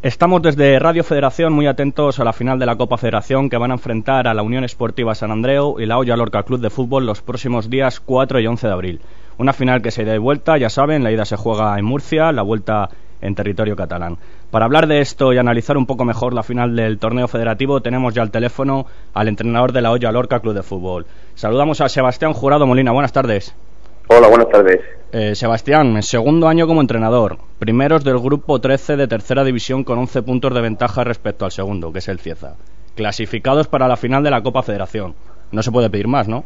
Estamos desde Radio Federación muy atentos a la final de la Copa Federación que van a enfrentar a la Unión Esportiva San Andreu y la Olla Lorca Club de Fútbol los próximos días 4 y 11 de abril. Una final que se da y vuelta, ya saben, la ida se juega en Murcia, la vuelta en territorio catalán. Para hablar de esto y analizar un poco mejor la final del torneo federativo, tenemos ya al teléfono al entrenador de la Olla Lorca Club de Fútbol. Saludamos a Sebastián Jurado Molina. Buenas tardes. Hola, buenas tardes. Eh, Sebastián, segundo año como entrenador, primeros del grupo 13 de tercera división con 11 puntos de ventaja respecto al segundo, que es el Cieza. Clasificados para la final de la Copa Federación. No se puede pedir más, ¿no?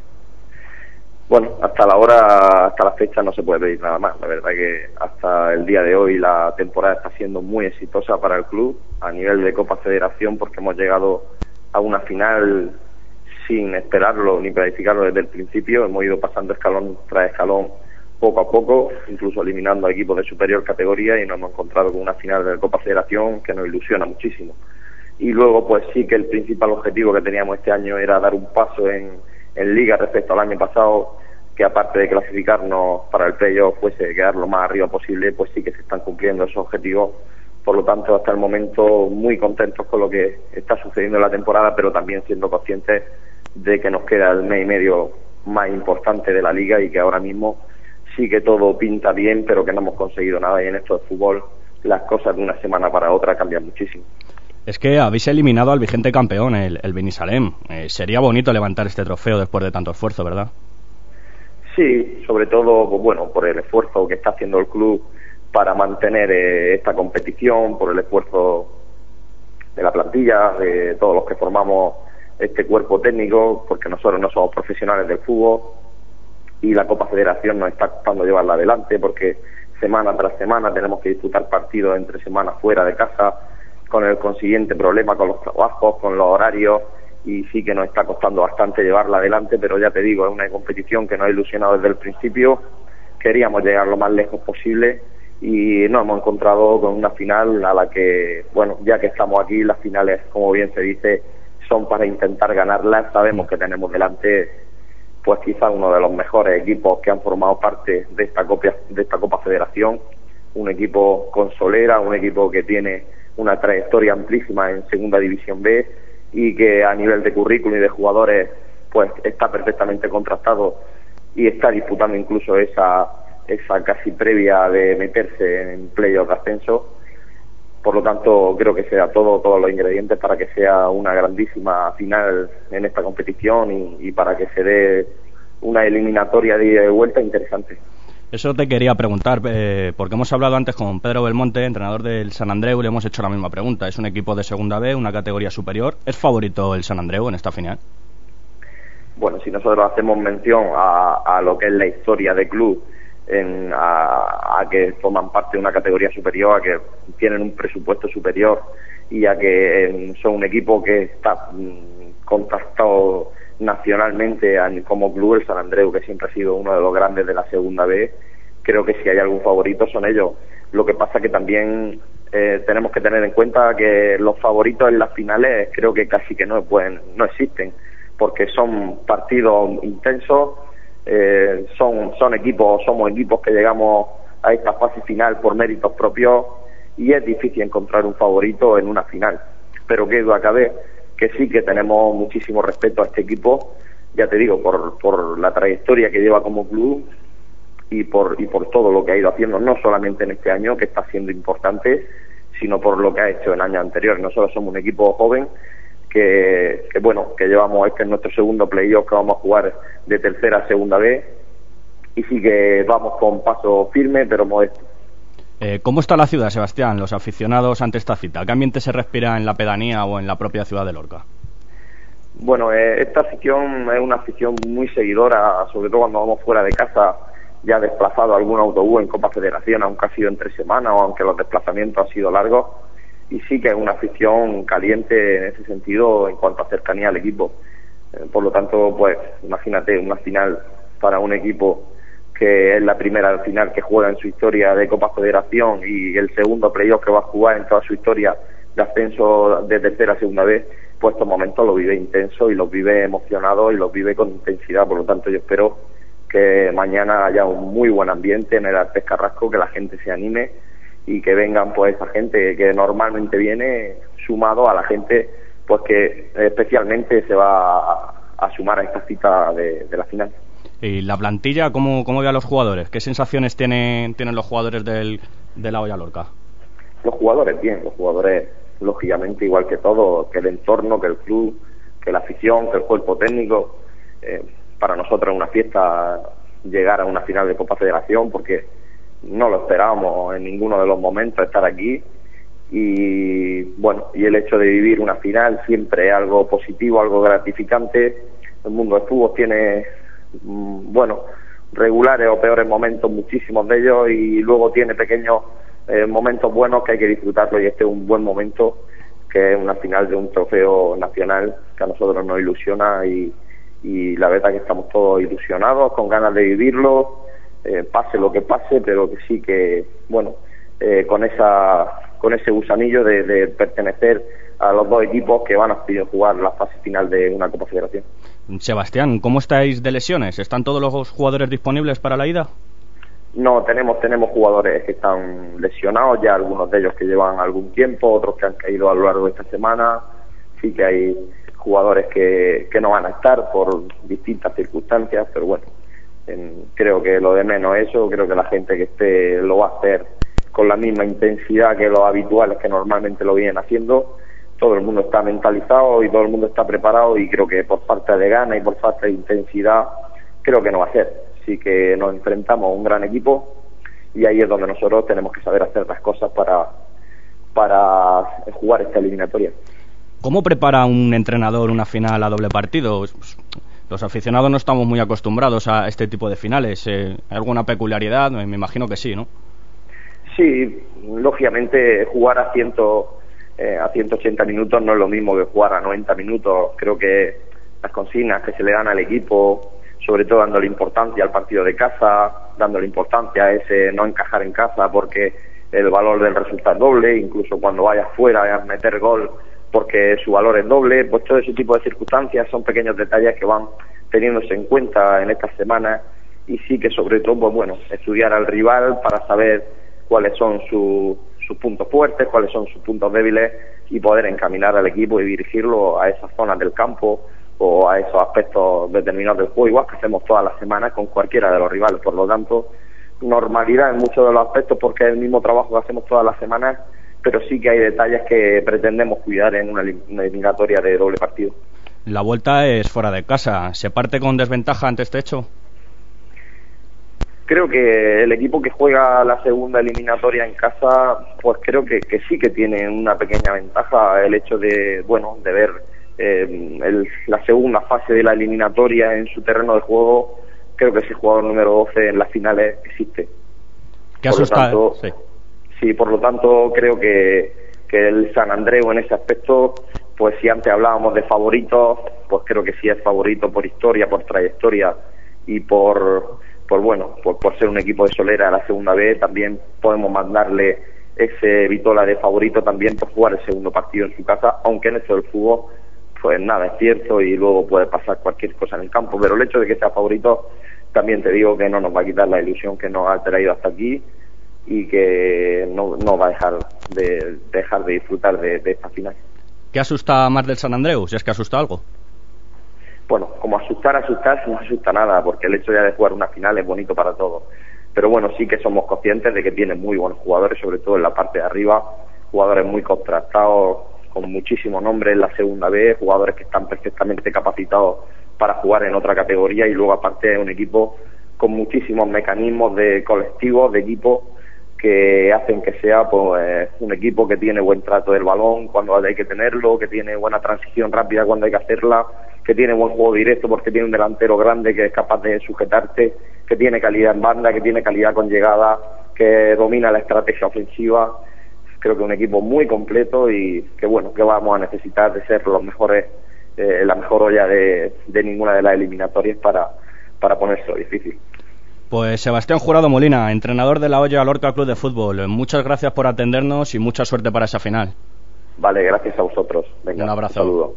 Bueno, hasta la hora, hasta la fecha no se puede pedir nada más. La verdad que hasta el día de hoy la temporada está siendo muy exitosa para el club a nivel de Copa Federación porque hemos llegado a una final sin esperarlo ni planificarlo desde el principio. Hemos ido pasando escalón tras escalón poco a poco, incluso eliminando a equipos de superior categoría y nos hemos encontrado con una final de Copa Federación que nos ilusiona muchísimo. Y luego, pues sí que el principal objetivo que teníamos este año era dar un paso en, en Liga respecto al año pasado, que aparte de clasificarnos para el playoff fuese quedar lo más arriba posible, pues sí que se están cumpliendo esos objetivos. Por lo tanto, hasta el momento muy contentos con lo que está sucediendo en la temporada, pero también siendo conscientes de que nos queda el mes y medio más importante de la liga y que ahora mismo sí que todo pinta bien, pero que no hemos conseguido nada y en esto de fútbol las cosas de una semana para otra cambian muchísimo. Es que habéis eliminado al vigente campeón, el, el Benisalem. Eh, sería bonito levantar este trofeo después de tanto esfuerzo, ¿verdad? Sí, sobre todo, pues, bueno, por el esfuerzo que está haciendo el club para mantener eh, esta competición, por el esfuerzo de la plantilla, de todos los que formamos este cuerpo técnico, porque nosotros no somos profesionales del fútbol y la Copa Federación nos está costando llevarla adelante porque semana tras semana tenemos que disputar partidos entre semanas fuera de casa con el consiguiente problema con los trabajos, con los horarios y sí que nos está costando bastante llevarla adelante, pero ya te digo, es una competición que nos ha ilusionado desde el principio, queríamos llegar lo más lejos posible y nos hemos encontrado con una final a la que, bueno, ya que estamos aquí, las finales, como bien se dice, son para intentar ganarlas. Sabemos que tenemos delante, pues quizá uno de los mejores equipos que han formado parte de esta Copa, de esta Copa Federación, un equipo con solera, un equipo que tiene una trayectoria amplísima en Segunda División B y que a nivel de currículum y de jugadores, pues está perfectamente contrastado y está disputando incluso esa esa casi previa de meterse en playoff de ascenso por lo tanto, creo que sea todo, todos los ingredientes para que sea una grandísima final en esta competición y, para que se dé una eliminatoria de vuelta interesante. Eso te quería preguntar, eh, porque hemos hablado antes con Pedro Belmonte, entrenador del San Andreu, y le hemos hecho la misma pregunta. Es un equipo de segunda B, una categoría superior. ¿Es favorito el San Andreu en esta final? Bueno, si nosotros hacemos mención a, a lo que es la historia de club en, a, que forman parte de una categoría superior, a que tienen un presupuesto superior y a que em, son un equipo que está mm, contactado nacionalmente como club el San Andreu, que siempre ha sido uno de los grandes de la segunda B. Creo que si hay algún favorito son ellos. Lo que pasa que también eh, tenemos que tener en cuenta que los favoritos en las finales creo que casi que no pueden, no existen, porque son partidos intensos eh, son, son equipos, somos equipos que llegamos a esta fase final por méritos propios y es difícil encontrar un favorito en una final. Pero que duda cabe que sí que tenemos muchísimo respeto a este equipo, ya te digo, por, por la trayectoria que lleva como club y por, y por todo lo que ha ido haciendo, no solamente en este año, que está siendo importante, sino por lo que ha hecho en años anteriores. Nosotros somos un equipo joven que, bueno, que llevamos este es nuestro segundo playoff que vamos a jugar de tercera a segunda vez y sí que vamos con paso firme pero modesto. Eh, ¿Cómo está la ciudad, Sebastián, los aficionados ante esta cita? ¿Qué ambiente se respira en la pedanía o en la propia ciudad de Lorca? Bueno, eh, esta afición es una afición muy seguidora, sobre todo cuando vamos fuera de casa, ya desplazado algún autobús en Copa Federación, aunque ha sido en tres semanas o aunque los desplazamientos han sido largos y sí que es una afición caliente en ese sentido en cuanto a cercanía al equipo. Eh, por lo tanto, pues imagínate una final para un equipo que es la primera final que juega en su historia de Copa Federación y el segundo playoff que va a jugar en toda su historia de ascenso de tercera a segunda vez, pues estos momentos los vive intenso y los vive emocionado y los vive con intensidad. Por lo tanto, yo espero que mañana haya un muy buen ambiente en el Artes Carrasco, que la gente se anime y que vengan pues esa gente que normalmente viene sumado a la gente pues que especialmente se va a, sumar a esta cita de, la final. ¿Y la plantilla cómo, cómo ve a los jugadores? ¿Qué sensaciones tienen, tienen los jugadores del, de la Olla Lorca? Los jugadores bien, los jugadores lógicamente igual que todo, que el entorno, que el club, que la afición, que el cuerpo técnico. Eh, para nosotros es una fiesta llegar a una final de Copa Federación porque no lo esperábamos en ninguno de los momentos estar aquí y bueno, y el hecho de vivir una final siempre es algo positivo, algo gratificante. El mundo del fútbol tiene, mm, bueno, regulares o peores momentos, muchísimos de ellos, y luego tiene pequeños eh, momentos buenos que hay que disfrutarlo y este es un buen momento que es una final de un trofeo nacional que a nosotros nos ilusiona y, y la verdad que estamos todos ilusionados, con ganas de vivirlo, eh, pase lo que pase, pero que sí que, bueno, eh, con esa con ese gusanillo de, pertenecer a los dos equipos que van a jugar la fase final de una Copa Federación. Sebastián, ¿cómo estáis de lesiones? ¿Están todos los jugadores disponibles para la ida? No, tenemos tenemos jugadores que están lesionados, ya algunos de ellos que llevan algún tiempo, otros que han caído a lo largo de esta semana. Sí que hay jugadores que, que no van a estar por distintas circunstancias, pero bueno, creo que lo de menos eso, creo que la gente que esté lo va a hacer con la misma intensidad que los habituales que normalmente lo vienen haciendo. Todo el mundo está mentalizado y todo el mundo está preparado y creo que por falta de gana y por falta de intensidad creo que no va a ser. Así que nos enfrentamos a un gran equipo y ahí es donde nosotros tenemos que saber hacer las cosas para, para jugar esta eliminatoria. ¿Cómo prepara un entrenador una final a doble partido? Los aficionados no estamos muy acostumbrados a este tipo de finales. Eh, ¿Hay alguna peculiaridad? Me imagino que sí, ¿no? Sí, lógicamente jugar a, ciento, eh, a 180 minutos no es lo mismo que jugar a 90 minutos. Creo que las consignas que se le dan al equipo, sobre todo dándole importancia al partido de casa, dándole importancia a ese no encajar en casa porque el valor del resultado es doble, incluso cuando vayas fuera a meter gol porque su valor es doble, pues todo ese tipo de circunstancias son pequeños detalles que van teniéndose en cuenta en estas semanas y sí que sobre todo, pues bueno, estudiar al rival para saber cuáles son sus puntos fuertes, cuáles son sus puntos débiles y poder encaminar al equipo y dirigirlo a esas zonas del campo o a esos aspectos determinados del juego, igual que hacemos todas las semanas con cualquiera de los rivales. Por lo tanto, normalidad en muchos de los aspectos porque es el mismo trabajo que hacemos todas las semanas, pero sí que hay detalles que pretendemos cuidar en una eliminatoria de doble partido. La vuelta es fuera de casa. ¿Se parte con desventaja ante este hecho? creo que el equipo que juega la segunda eliminatoria en casa, pues creo que, sí que tiene una pequeña ventaja el hecho de, bueno, de ver eh, la segunda fase de la eliminatoria en su terreno de juego. Creo que ese jugador número 12 en las finales existe. ¿Qué asusta? sí. Sí, por lo tanto creo que, que el San Andreu en ese aspecto, pues si antes hablábamos de favoritos, pues creo que sí es favorito por historia, por trayectoria y por por bueno, por, por ser un equipo de Solera la segunda vez, también podemos mandarle ese Vitola de favorito también por jugar el segundo partido en su casa, aunque en esto del fútbol, pues nada, es cierto y luego puede pasar cualquier cosa en el campo, pero el hecho de que sea favorito, también te digo que no nos va a quitar la ilusión que nos ha traído hasta aquí y que no, no va a dejar de, dejar de disfrutar de, de esta final. ¿Qué asusta más del San Andreu? Si es que asusta algo bueno, como asustar, asustar, no asusta nada, porque el hecho ya de jugar una final es bonito para todos. Pero bueno, sí que somos conscientes de que tiene muy buenos jugadores, sobre todo en la parte de arriba, jugadores muy contrastados, con muchísimo nombre en la segunda vez, jugadores que están perfectamente capacitados para jugar en otra categoría y luego aparte un equipo con muchísimos mecanismos de colectivos, de equipo que hacen que sea pues, un equipo que tiene buen trato del balón cuando hay que tenerlo, que tiene buena transición rápida cuando hay que hacerla, que tiene buen juego directo porque tiene un delantero grande que es capaz de sujetarte, que tiene calidad en banda, que tiene calidad con llegada, que domina la estrategia ofensiva. Creo que un equipo muy completo y que bueno, que vamos a necesitar de ser los mejores, eh, la mejor olla de, de ninguna de las eliminatorias para, para ponérselo difícil. Pues Sebastián Jurado Molina, entrenador de la Olla Lorca Club de Fútbol. Muchas gracias por atendernos y mucha suerte para esa final. Vale, gracias a vosotros. Un abrazo. Un saludo.